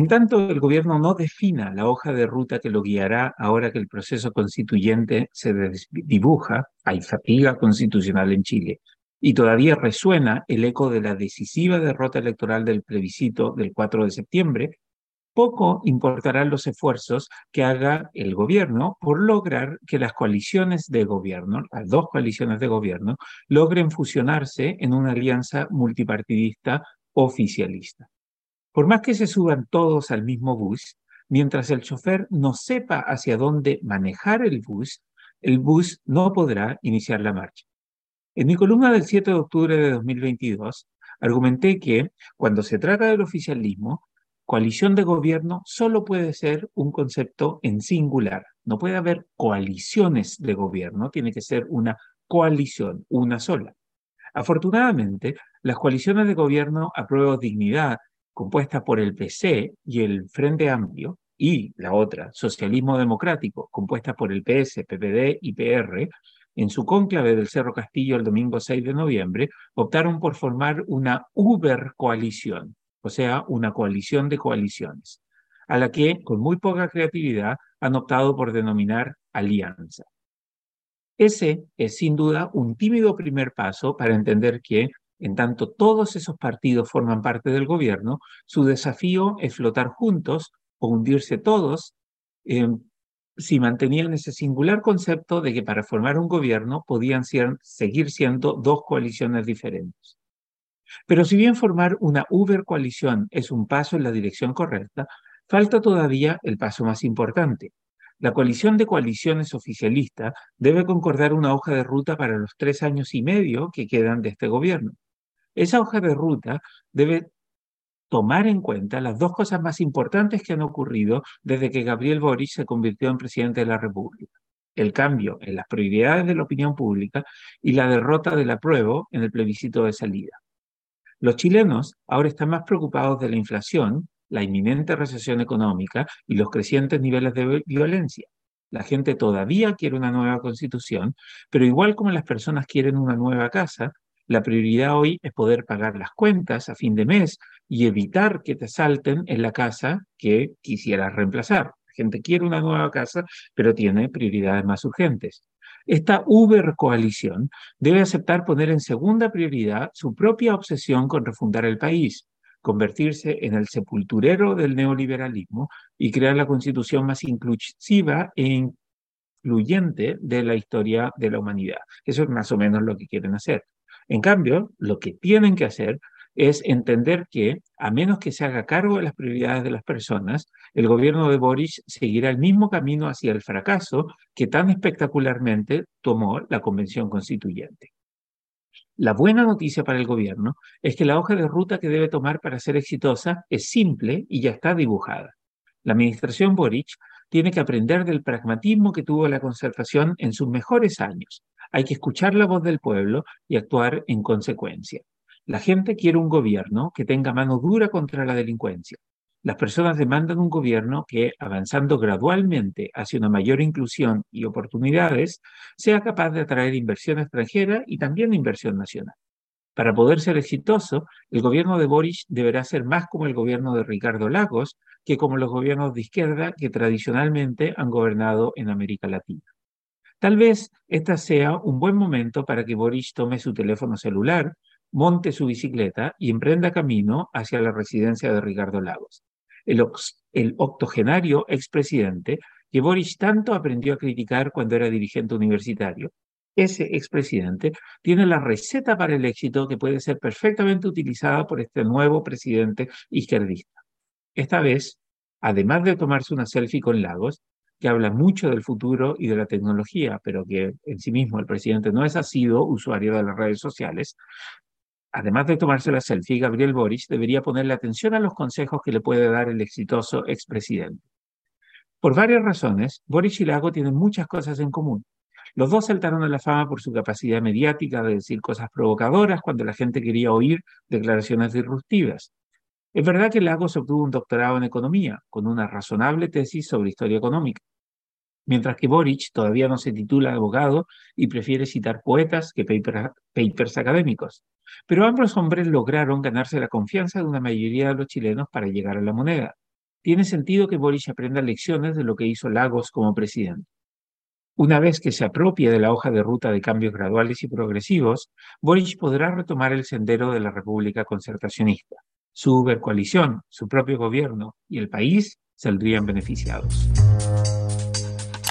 En tanto, el gobierno no defina la hoja de ruta que lo guiará ahora que el proceso constituyente se dibuja, hay fatiga constitucional en Chile, y todavía resuena el eco de la decisiva derrota electoral del plebiscito del 4 de septiembre, poco importarán los esfuerzos que haga el gobierno por lograr que las coaliciones de gobierno, las dos coaliciones de gobierno, logren fusionarse en una alianza multipartidista oficialista. Por más que se suban todos al mismo bus, mientras el chofer no sepa hacia dónde manejar el bus, el bus no podrá iniciar la marcha. En mi columna del 7 de octubre de 2022, argumenté que, cuando se trata del oficialismo, coalición de gobierno solo puede ser un concepto en singular. No puede haber coaliciones de gobierno, tiene que ser una coalición, una sola. Afortunadamente, las coaliciones de gobierno a dignidad compuesta por el PC y el Frente Amplio, y la otra, Socialismo Democrático, compuesta por el PS, PPD y PR, en su cónclave del Cerro Castillo el domingo 6 de noviembre, optaron por formar una Uber coalición, o sea, una coalición de coaliciones, a la que, con muy poca creatividad, han optado por denominar alianza. Ese es sin duda un tímido primer paso para entender que en tanto todos esos partidos forman parte del gobierno, su desafío es flotar juntos o hundirse todos eh, si mantenían ese singular concepto de que para formar un gobierno podían seguir siendo dos coaliciones diferentes. Pero si bien formar una Uber coalición es un paso en la dirección correcta, falta todavía el paso más importante. La coalición de coaliciones oficialista debe concordar una hoja de ruta para los tres años y medio que quedan de este gobierno. Esa hoja de ruta debe tomar en cuenta las dos cosas más importantes que han ocurrido desde que Gabriel Boric se convirtió en presidente de la República. El cambio en las prioridades de la opinión pública y la derrota del apruebo en el plebiscito de salida. Los chilenos ahora están más preocupados de la inflación, la inminente recesión económica y los crecientes niveles de violencia. La gente todavía quiere una nueva constitución, pero igual como las personas quieren una nueva casa, la prioridad hoy es poder pagar las cuentas a fin de mes y evitar que te salten en la casa que quisieras reemplazar. La gente quiere una nueva casa, pero tiene prioridades más urgentes. Esta Uber coalición debe aceptar poner en segunda prioridad su propia obsesión con refundar el país, convertirse en el sepulturero del neoliberalismo y crear la constitución más inclusiva e incluyente de la historia de la humanidad. Eso es más o menos lo que quieren hacer. En cambio, lo que tienen que hacer es entender que, a menos que se haga cargo de las prioridades de las personas, el gobierno de Boris seguirá el mismo camino hacia el fracaso que tan espectacularmente tomó la Convención Constituyente. La buena noticia para el gobierno es que la hoja de ruta que debe tomar para ser exitosa es simple y ya está dibujada. La administración Boric tiene que aprender del pragmatismo que tuvo la concertación en sus mejores años hay que escuchar la voz del pueblo y actuar en consecuencia. La gente quiere un gobierno que tenga mano dura contra la delincuencia. Las personas demandan un gobierno que, avanzando gradualmente hacia una mayor inclusión y oportunidades, sea capaz de atraer inversión extranjera y también inversión nacional. Para poder ser exitoso, el gobierno de Boris deberá ser más como el gobierno de Ricardo Lagos que como los gobiernos de izquierda que tradicionalmente han gobernado en América Latina. Tal vez este sea un buen momento para que Boris tome su teléfono celular, monte su bicicleta y emprenda camino hacia la residencia de Ricardo Lagos. El, el octogenario expresidente que Boris tanto aprendió a criticar cuando era dirigente universitario, ese expresidente tiene la receta para el éxito que puede ser perfectamente utilizada por este nuevo presidente izquierdista. Esta vez, además de tomarse una selfie con Lagos, que habla mucho del futuro y de la tecnología, pero que en sí mismo el presidente no es asido usuario de las redes sociales, además de tomarse la selfie, Gabriel Boric debería ponerle atención a los consejos que le puede dar el exitoso expresidente. Por varias razones, Boric y Lago tienen muchas cosas en común. Los dos saltaron a la fama por su capacidad mediática de decir cosas provocadoras cuando la gente quería oír declaraciones disruptivas. Es verdad que Lagos obtuvo un doctorado en economía, con una razonable tesis sobre historia económica, mientras que Boric todavía no se titula abogado y prefiere citar poetas que papers académicos. Pero ambos hombres lograron ganarse la confianza de una mayoría de los chilenos para llegar a la moneda. tiene sentido que Boric aprenda lecciones de lo que hizo Lagos como presidente. Una vez que se apropie de la hoja de ruta de cambios graduales y progresivos, Boric podrá retomar el sendero de la República concertacionista. Su Uber-coalición, su propio gobierno y el país saldrían beneficiados.